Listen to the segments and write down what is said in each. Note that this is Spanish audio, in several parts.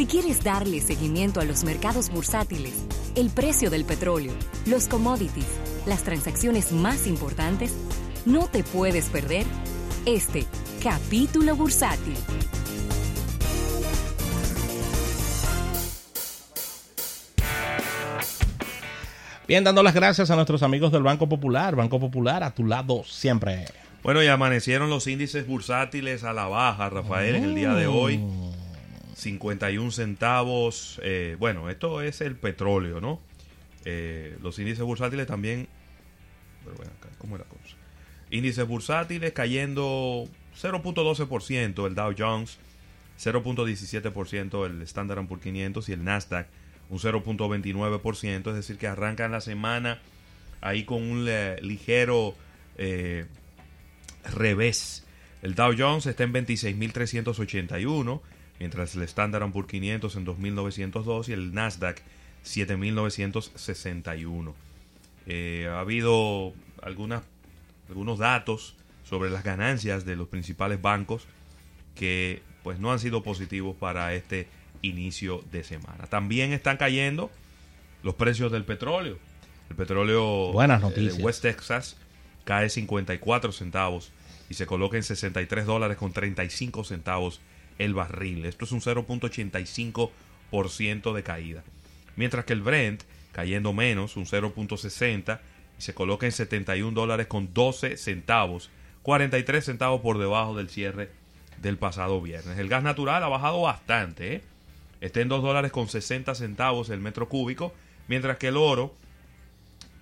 Si quieres darle seguimiento a los mercados bursátiles, el precio del petróleo, los commodities, las transacciones más importantes, no te puedes perder este capítulo bursátil. Bien, dando las gracias a nuestros amigos del Banco Popular. Banco Popular, a tu lado siempre. Bueno, y amanecieron los índices bursátiles a la baja, Rafael, en el día de hoy. 51 centavos. eh, bueno, esto es el petróleo, ¿no? Eh, los índices bursátiles también. Pero bueno, ¿cómo es la cosa? Índices bursátiles cayendo 0.12%, el Dow Jones, 0.17% el Standard Poor's 500 y el Nasdaq un 0.29%, es decir, que arrancan la semana ahí con un ligero eh, revés. El Dow Jones está en 26.381, mientras el Standard Poor's 500 en 2.902 y el Nasdaq 7.961. Eh, ha habido algunas, algunos datos sobre las ganancias de los principales bancos que pues no han sido positivos para este inicio de semana. También están cayendo los precios del petróleo. El petróleo Buenas eh, noticias. de West Texas cae 54 centavos y se coloca en 63 dólares con 35 centavos el barril. Esto es un 0.85% de caída. Mientras que el Brent cayendo menos, un 0.60 y se coloca en 71 dólares con 12 centavos, 43 centavos por debajo del cierre del pasado viernes. El gas natural ha bajado bastante, ¿eh? está en 2 dólares con 60 centavos el metro cúbico, mientras que el oro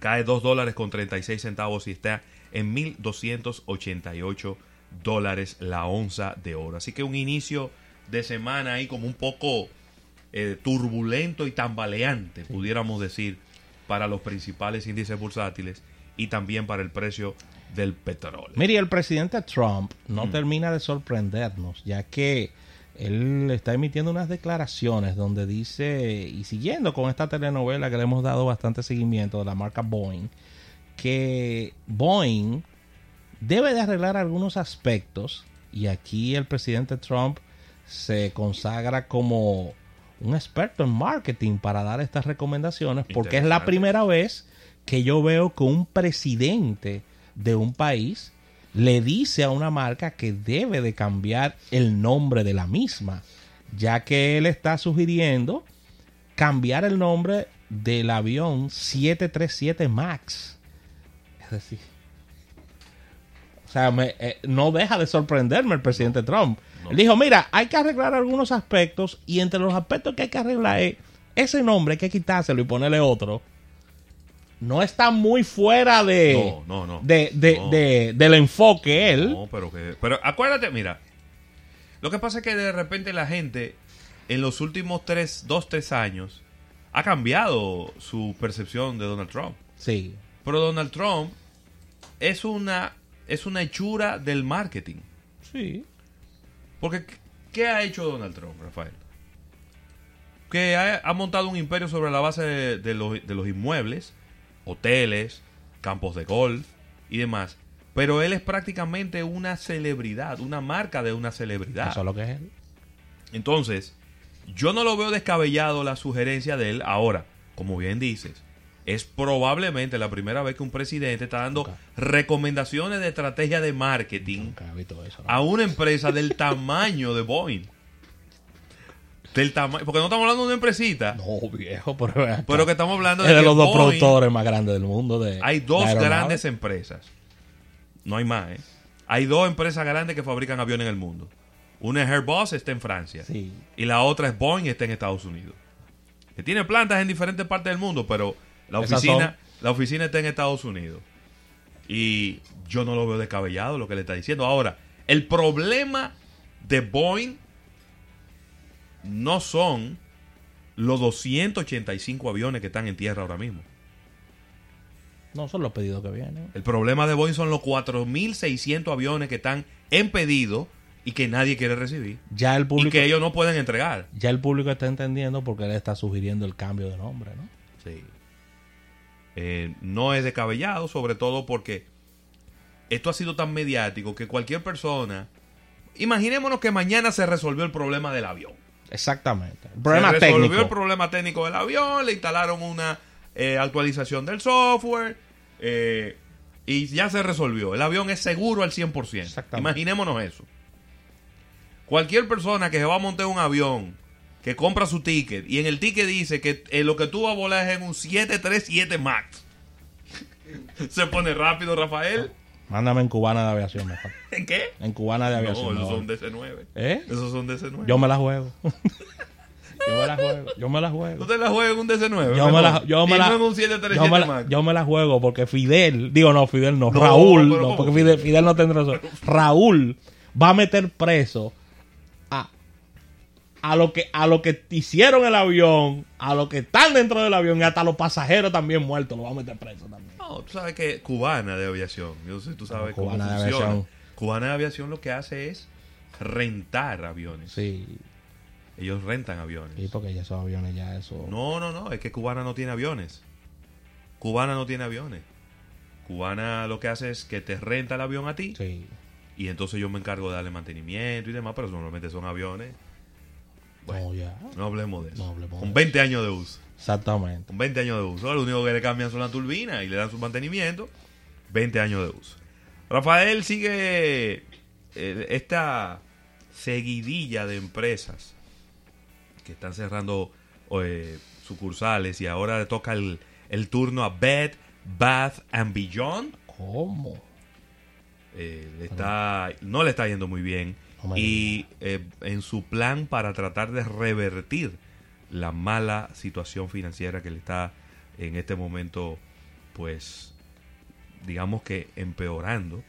cae 2 dólares con 36 centavos y está en 1.288 dólares la onza de oro. Así que un inicio de semana ahí como un poco eh, turbulento y tambaleante, pudiéramos decir, para los principales índices bursátiles y también para el precio del petróleo. Mire, el presidente Trump no Mm. termina de sorprendernos, ya que él está emitiendo unas declaraciones donde dice, y siguiendo con esta telenovela que le hemos dado bastante seguimiento de la marca Boeing, que Boeing debe de arreglar algunos aspectos, y aquí el presidente Trump se consagra como un experto en marketing para dar estas recomendaciones, porque es la primera vez que yo veo que un presidente de un país le dice a una marca que debe de cambiar el nombre de la misma, ya que él está sugiriendo cambiar el nombre del avión 737 MAX. Es decir, sea, me- eh, no deja de sorprenderme el presidente Trump. no. Él dijo, mira, hay que arreglar algunos aspectos y entre los aspectos que hay que arreglar es ese nombre hay que quitárselo y ponerle otro. No está muy fuera de, No, no, no. de, de- de- del enfoque él. No, pero que. Pero acuérdate, mira. Lo que pasa es que de repente la gente, en los últimos tres, dos, tres años, ha cambiado su percepción de Donald Trump. Sí. Pero Donald Trump es una, es una hechura del marketing. Sí. Porque, ¿qué ha hecho Donald Trump, Rafael? Que ha, ha montado un imperio sobre la base de, de los, de los inmuebles, hoteles, campos de golf y demás. Pero él es prácticamente una celebridad, una marca de una celebridad. Eso es lo que es él. Entonces, yo no lo veo descabellado la sugerencia de él. Ahora, como bien dices, es probablemente la primera vez que un presidente está dando recomendaciones de estrategia de marketing a una empresa del tamaño de Boeing. Del tamaño, porque no estamos hablando de una empresita, No, viejo, pero, que estamos hablando es de, de que los dos Boeing- productores más grandes del mundo. De, Hay dos de grandes empresas. No hay más, ¿eh? Hay dos empresas grandes que fabrican aviones en el mundo. Una es Airbus, está en Francia. Sí. Y la otra es Boeing, está en Estados Unidos. Que tiene plantas en diferentes partes del mundo, pero la oficina, la oficina está en Estados Unidos. Y yo no lo veo descabellado lo que le está diciendo. Ahora, el problema de Boeing no son los 285 aviones que están en tierra ahora mismo. No son los pedidos que vienen. El problema de Boeing son los 4.600 aviones que están en pedido y que nadie quiere recibir. Ya el Y público, que ellos no pueden entregar. ya el público está entendiendo porque él está sugiriendo el cambio de nombre, ¿no? Sí. Eh, no es descabellado, sobre todo porque esto ha sido tan mediático que cualquier persona. Imaginémonos que mañana se resolvió el problema del avión. Exactamente. El problema se resolvió técnico. el problema técnico del avión, le instalaron una eh, actualización del software eh, y ya se resolvió. El avión es seguro al 100%. Exactamente. Imaginémonos eso. Cualquier persona que se va a montar un avión, que compra su ticket y en el ticket dice que eh, lo que tú vas a volar es en un 737 MAX. se pone rápido, Rafael. Mándame en cubana de aviación mejor. ¿En qué? En cubana de No, aviación. esos mejor. son DC-9. ¿Eh? Esos son DC-9. Yo me la juego. yo me la juego. Yo me la juego. ¿Tú te la juegas en un DC-9? Yo me la, yo me la, no en un yo 737 me la- Max. yo me la juego porque Fidel, digo no, Fidel no, No, Raúl, no, porque Fidel, Fidel no tendrá razón. Raúl va a meter preso a lo que a lo que hicieron el avión, a lo que están dentro del avión y hasta los pasajeros también muertos lo va a meter preso también. No, tú sabes que cubana de aviación. Yo sé, tú sabes No, cómo Cubana de funciona. Aviación. Cubana de aviación lo que hace es rentar aviones. Sí, Ellos rentan aviones. sí, porque ya esos aviones ya eso. No, no, no. Es que Cubana no tiene aviones. Cubana no tiene aviones. Cubana lo que hace es que te renta el avión a ti Sí. y entonces yo me encargo de darle mantenimiento y demás, pero normalmente son aviones. Bueno, No, ya. no hablemos de eso. No hablemos Con de 20 años de uso. Exactamente. Con 20 años de uso. Lo único que le cambian son las turbinas y le dan su mantenimiento. 20 años de uso. Rafael sigue eh, esta seguidilla de empresas que están cerrando eh, sucursales y ahora le toca el, el turno a Bed, Bath and Beyond. ¿Cómo? Eh, le está, no le está yendo muy bien. Y eh, en su plan para tratar de revertir la mala situación financiera que le está en este momento, pues, digamos que empeorando,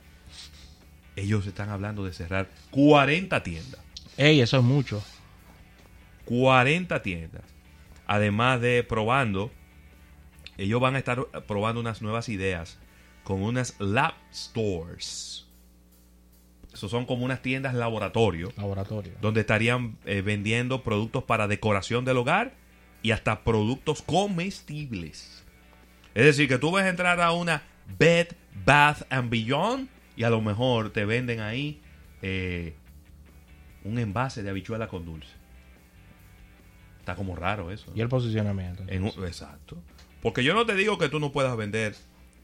ellos están hablando de cerrar 40 tiendas. Ey, eso es mucho. 40 tiendas. Además de probando, ellos van a estar probando unas nuevas ideas con unas lab stores. Eso son como unas tiendas laboratorio Laboratorio. donde estarían eh, vendiendo productos para decoración del hogar y hasta productos comestibles. Es decir, que tú vas a entrar a una Bed, Bath and Beyond y a lo mejor te venden ahí eh, un envase de habichuela con dulce. Está como raro eso. Y el posicionamiento. En un- exacto. Porque yo no te digo que tú no puedas vender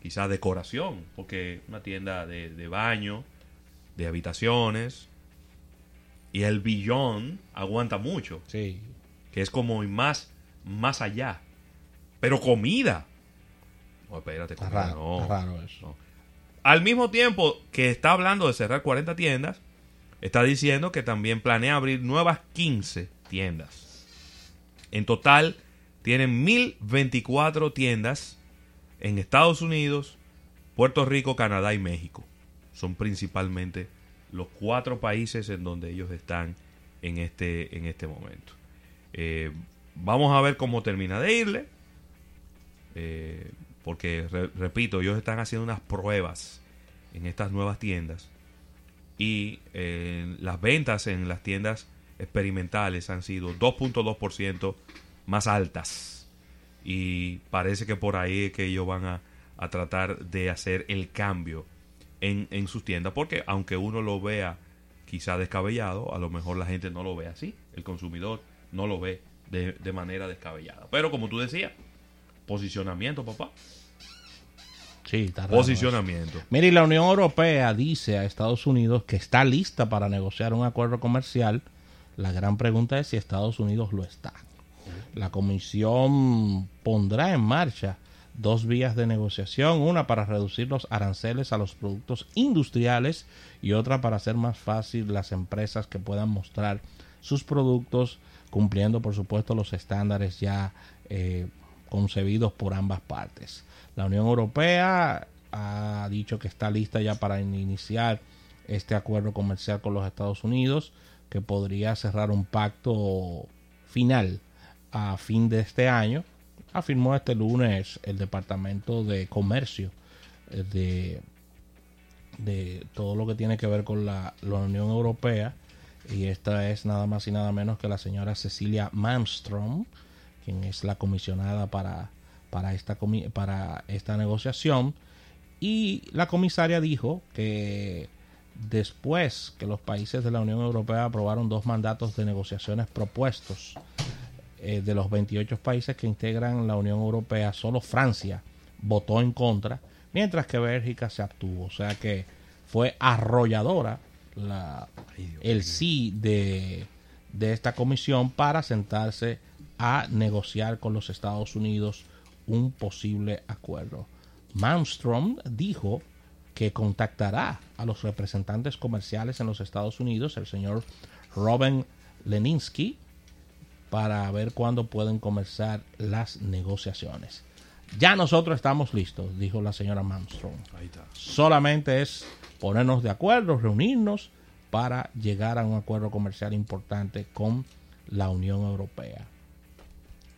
quizás decoración, porque una tienda de, de baño, de habitaciones, y el billón aguanta mucho, Sí. que es como más, más allá. Pero comida. No, espérate, comida raro, no. raro eso. No. Al mismo tiempo que está hablando de cerrar 40 tiendas, está diciendo que también planea abrir nuevas 15 tiendas. En total, tienen 1024 tiendas en Estados Unidos, Puerto Rico, Canadá y México. Son principalmente los cuatro países en donde ellos están en este, en este momento. Eh, vamos a ver cómo termina de irle. Eh, porque, re- repito, ellos están haciendo unas pruebas en estas nuevas tiendas. Y eh, las ventas en las tiendas experimentales han sido 2.2% más altas. Y parece que por ahí es que ellos van a, a tratar de hacer el cambio en, en sus tiendas. Porque aunque uno lo vea quizá descabellado, a lo mejor la gente no lo ve así. El consumidor no lo ve de, de manera descabellada. Pero como tú decías, posicionamiento, papá. Sí, está raro eso. Posicionamiento. Mire, y la Unión Europea dice a Estados Unidos que está lista para negociar un acuerdo comercial. La gran pregunta es si Estados Unidos lo está. La comisión pondrá en marcha dos vías de negociación, una para reducir los aranceles a los productos industriales y otra para hacer más fácil las empresas que puedan mostrar sus productos cumpliendo por supuesto los estándares ya eh, concebidos por ambas partes. La Unión Europea ha dicho que está lista ya para iniciar este acuerdo comercial con los Estados Unidos, que podría cerrar un pacto final a fin de este año. Afirmó este lunes el Departamento de Comercio eh, de, de todo lo que tiene que ver con la, la Unión Europea. Y esta es nada más y nada menos que la señora Cecilia Malmström, quien es la comisionada para, para, esta, para esta negociación. Y la comisaria dijo que después que los países de la Unión Europea aprobaron dos mandatos de negociaciones propuestos eh, de los 28 países que integran la Unión Europea, solo Francia votó en contra, mientras que Bélgica se abstuvo. O sea que fue arrolladora la, el sí de, de esta comisión para sentarse a negociar con los Estados Unidos un posible acuerdo. Malmstrom dijo que contactará a los representantes comerciales en los Estados Unidos, el señor Robin Leninsky, para ver cuándo pueden comenzar las negociaciones. Ya nosotros estamos listos, dijo la señora Malmstrom. Solamente es ponernos de acuerdo, reunirnos para llegar a un acuerdo comercial importante con la Unión Europea.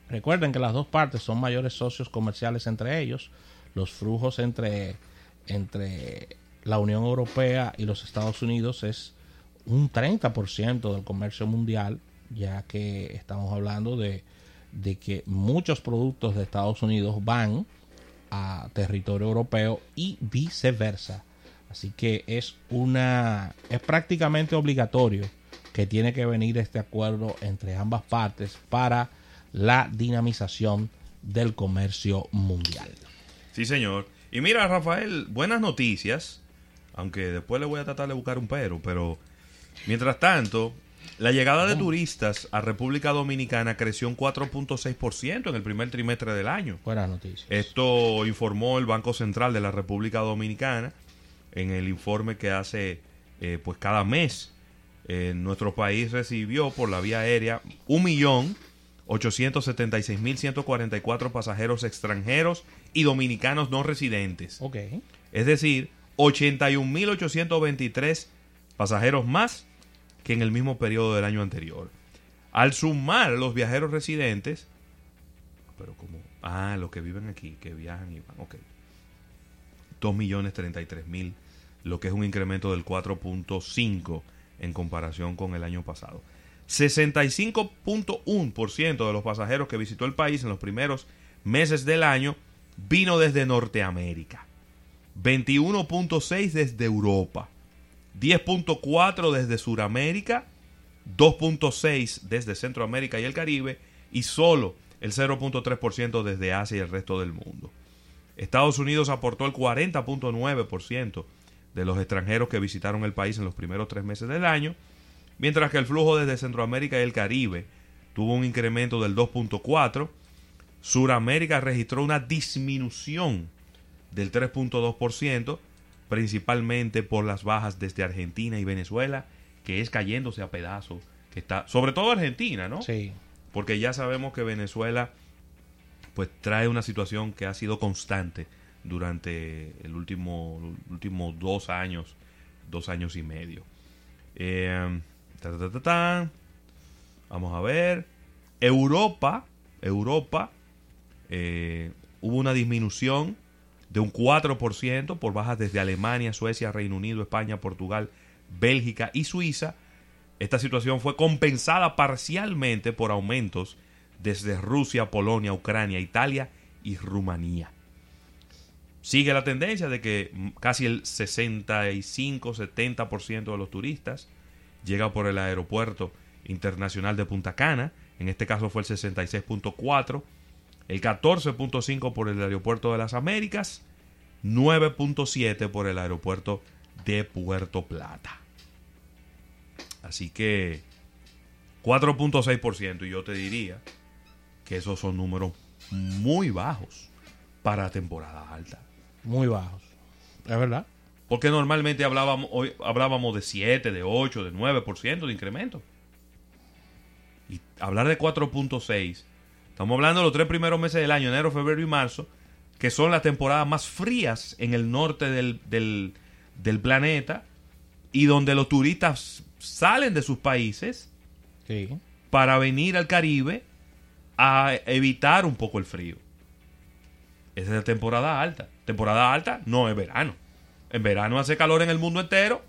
Recuerden que las dos partes son mayores socios comerciales entre ellos. Los flujos entre, entre la Unión Europea y los Estados Unidos es un 30% del comercio mundial, ya que estamos hablando de, de que muchos productos de Estados Unidos van a territorio europeo y viceversa. Así que es una es prácticamente obligatorio que tiene que venir este acuerdo entre ambas partes para la dinamización del comercio mundial. Sí, señor. Y mira, Rafael, buenas noticias, aunque después le voy a tratar de buscar un pero, pero mientras tanto, la llegada de turistas a República Dominicana creció un 4.6% en el primer trimestre del año. Buenas noticias. Esto informó el Banco Central de la República Dominicana en el informe que hace eh, pues cada mes. Eh, nuestro país recibió por la vía aérea un millón 876.144 pasajeros extranjeros y dominicanos no residentes. Ok. Es decir, 81.823 pasajeros más que en el mismo periodo del año anterior. Al sumar los viajeros residentes, pero como, ah, los que viven aquí, que viajan y van, ok. 2.033.000, lo que es un incremento del 4.5 en comparación con el año pasado. 65.1% de los pasajeros que visitó el país en los primeros meses del año vino desde Norteamérica, 21.6 desde Europa, 10.4 desde Sudamérica, 2.6 desde Centroamérica y el Caribe y solo el 0.3% desde Asia y el resto del mundo. Estados Unidos aportó el 40.9% de los extranjeros que visitaron el país en los primeros tres meses del año, mientras que el flujo desde Centroamérica y el Caribe tuvo un incremento del 2.4%, Suramérica registró una disminución del 3.2%, principalmente por las bajas desde Argentina y Venezuela, que es cayéndose a pedazos, que está, sobre todo Argentina, ¿no? Sí. Porque ya sabemos que Venezuela pues trae una situación que ha sido constante durante el último, último dos años, dos años y medio. Eh, Vamos a ver. Europa, Europa, eh, hubo una disminución de un 4% por bajas desde Alemania, Suecia, Reino Unido, España, Portugal, Bélgica y Suiza. Esta situación fue compensada parcialmente por aumentos desde Rusia, Polonia, Ucrania, Italia y Rumanía. Sigue la tendencia de que casi el 65-70% de los turistas llega por el aeropuerto internacional de Punta Cana, en este caso fue el 66.4, el 14.5 por el aeropuerto de las Américas, 9.7 por el aeropuerto de Puerto Plata. Así que 4.6% y yo te diría que esos son números muy bajos para temporada alta. Muy bajos. Es verdad. Porque normalmente hablábamos, hoy, hablábamos de 7, de 8, de 9% de incremento. Y hablar de 4.6, estamos hablando de los tres primeros meses del año, enero, febrero y marzo, que son las temporadas más frías en el norte del, del, del planeta y donde los turistas salen de sus países Sí. para venir al Caribe a evitar un poco el frío. Esa es la temporada alta. Temporada alta no es verano. En verano hace calor en el mundo entero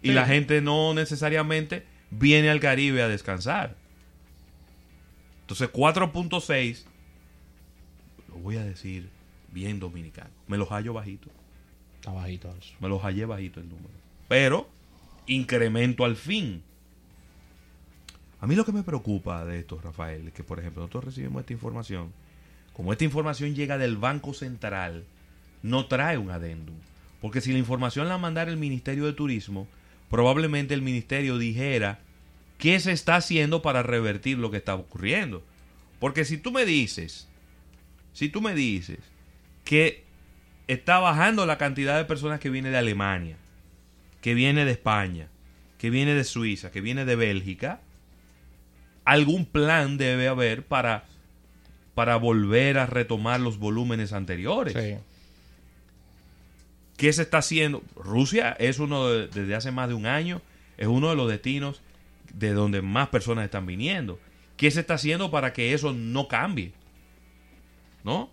y Sí. la gente no necesariamente viene al Caribe a descansar. Entonces 4.6, lo voy a decir bien dominicano, me los hallo bajito. Está bajito eso. Me los hallé bajito el número. Pero incremento al fin. A mí lo que me preocupa de esto, Rafael, es que, por ejemplo, nosotros recibimos esta información. Como esta información llega del Banco Central, no trae un adendum. Porque si la información la mandara el Ministerio de Turismo, probablemente el Ministerio dijera qué se está haciendo para revertir lo que está ocurriendo. Porque si tú me dices, si tú me dices que está bajando la cantidad de personas que viene de Alemania, que viene de España, que viene de Suiza, que viene de Bélgica, algún plan debe haber para, para volver a retomar los volúmenes anteriores. Sí. ¿Qué se está haciendo? Rusia es uno de- desde hace más de un año, es uno de los destinos de donde más personas están viniendo. ¿Qué se está haciendo para que eso no cambie? ¿No?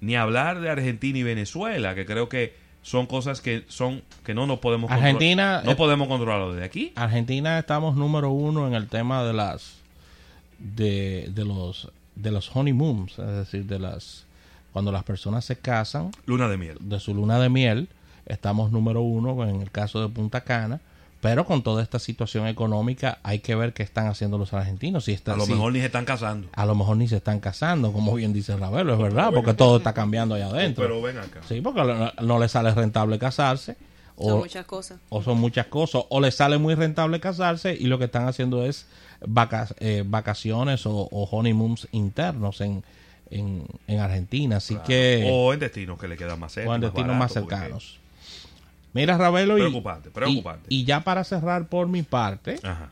Ni hablar de Argentina y Venezuela, que creo que son cosas que son que no nos podemos controlar. Argentina- no podemos controlarlo desde aquí. Argentina estamos número uno en el tema de las de, de los de los honeymoons, es decir, de las cuando las personas se casan Luna de miel. de su luna de miel, estamos número uno en el caso de Punta Cana, pero con toda esta situación económica hay que ver qué están haciendo los argentinos. Si están, A lo si- mejor ni se están casando. a lo mejor ni se están casando, como bien dice Ravelo, es verdad, porque todo está cambiando allá adentro. Pero ven acá. Sí, porque no, no le sale rentable casarse. O, Son muchas cosas. o son muchas cosas, o les sale muy rentable casarse y lo que están haciendo es vaca- eh, vacaciones o, o honeymoons internos en, en, en Argentina. Así que, O en destinos que le quedan más cerca. o en destinos más barato, cercanos. Mira, Ravelo, y, Preocupante, preocupante. y, y ya para cerrar por mi parte, Ajá.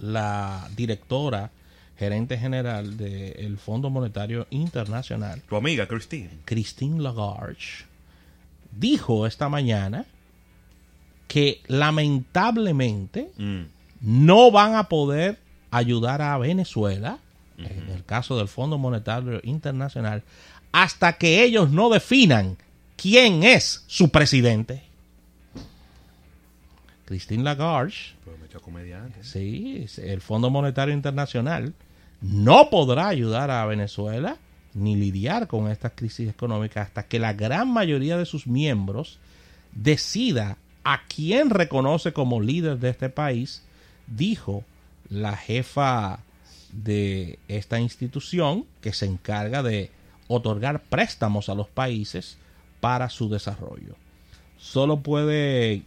la directora, gerente general del Fondo Monetario Internacional, Tu amiga Christine. Christine Lagarde, dijo esta mañana que lamentablemente Mm. no van a poder ayudar a Venezuela, en el caso del Fondo Monetario Internacional, hasta que ellos no definan quién es su presidente. Christine Lagarde, comediante. sí, el Fondo Monetario Internacional no podrá ayudar a Venezuela ni lidiar con esta crisis económica hasta que la gran mayoría de sus miembros decida a quién reconoce como líder de este país, dijo la jefa de esta institución que se encarga de otorgar préstamos a los países para su desarrollo. Solo puede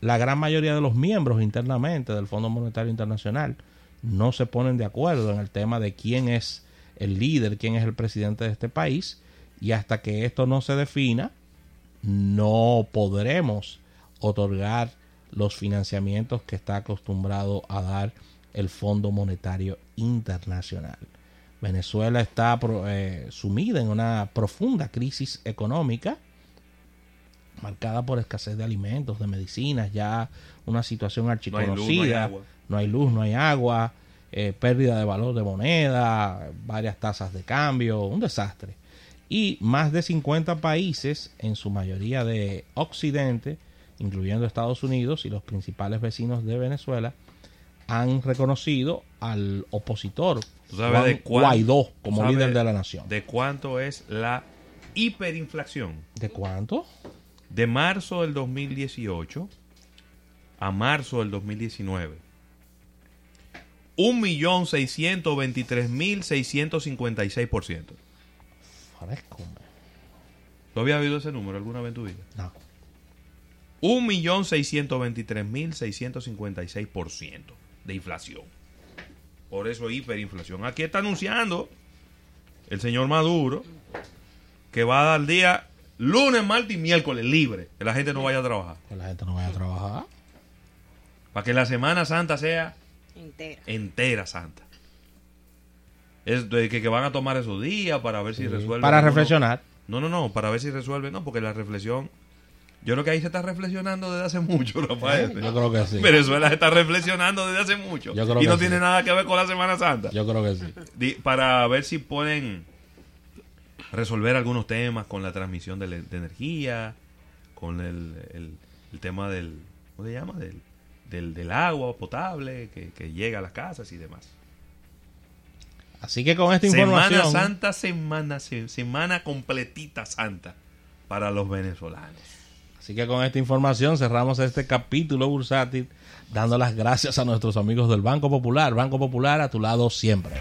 la gran mayoría de los miembros internamente del Fondo Monetario Internacional no se ponen de acuerdo en el tema de quién es el líder, quién es el presidente de este país, y hasta que esto no se defina, no podremos otorgar los financiamientos que está acostumbrado a dar el Fondo Monetario Internacional. Venezuela está eh, sumida en una profunda crisis económica marcada por escasez de alimentos, de medicinas, ya una situación no archiconocida, no hay luz, no hay agua, eh, pérdida de valor de moneda, varias tasas de cambio, un desastre. Y más de 50 países, en su mayoría de Occidente, incluyendo Estados Unidos y los principales vecinos de Venezuela, han reconocido al opositor ¿Tú sabes Juan de cuán- Guaidó como líder de la nación. ¿De cuánto es la hiperinflación? ¿De cuánto? De marzo del 2018 a marzo del 2019. 1.623.656%. Fresco. ¿Tú habías oído ese número alguna vez en tu vida? No. 1.623.656% de inflación. Por eso hiperinflación. Aquí está anunciando el señor Maduro que va a dar día lunes, martes y miércoles libre. Que la gente no vaya a trabajar. Que la gente no vaya a trabajar. Para que la Semana Santa sea Entera. entera santa. Es de que, que van a tomar esos días para ver si resuelven. Para reflexionar. No, no, no, para ver si resuelven. No, porque la reflexión. Yo creo que ahí se está reflexionando desde hace mucho, Rafael. Yo creo que sí. Venezuela se está reflexionando desde hace mucho. Yo creo y no que tiene sí. nada que ver con la Semana Santa. Yo creo que sí. Para ver si pueden resolver algunos temas con la transmisión de, energía, con el, el- el tema del, ¿cómo se llama? Del, del, del agua potable que, que llega a las casas y demás. Así que con esta Semana información. Santa, semana, se- semana completita santa para los venezolanos. Así que con esta información cerramos este capítulo bursátil dando las gracias a nuestros amigos del Banco Popular. Banco Popular a tu lado siempre.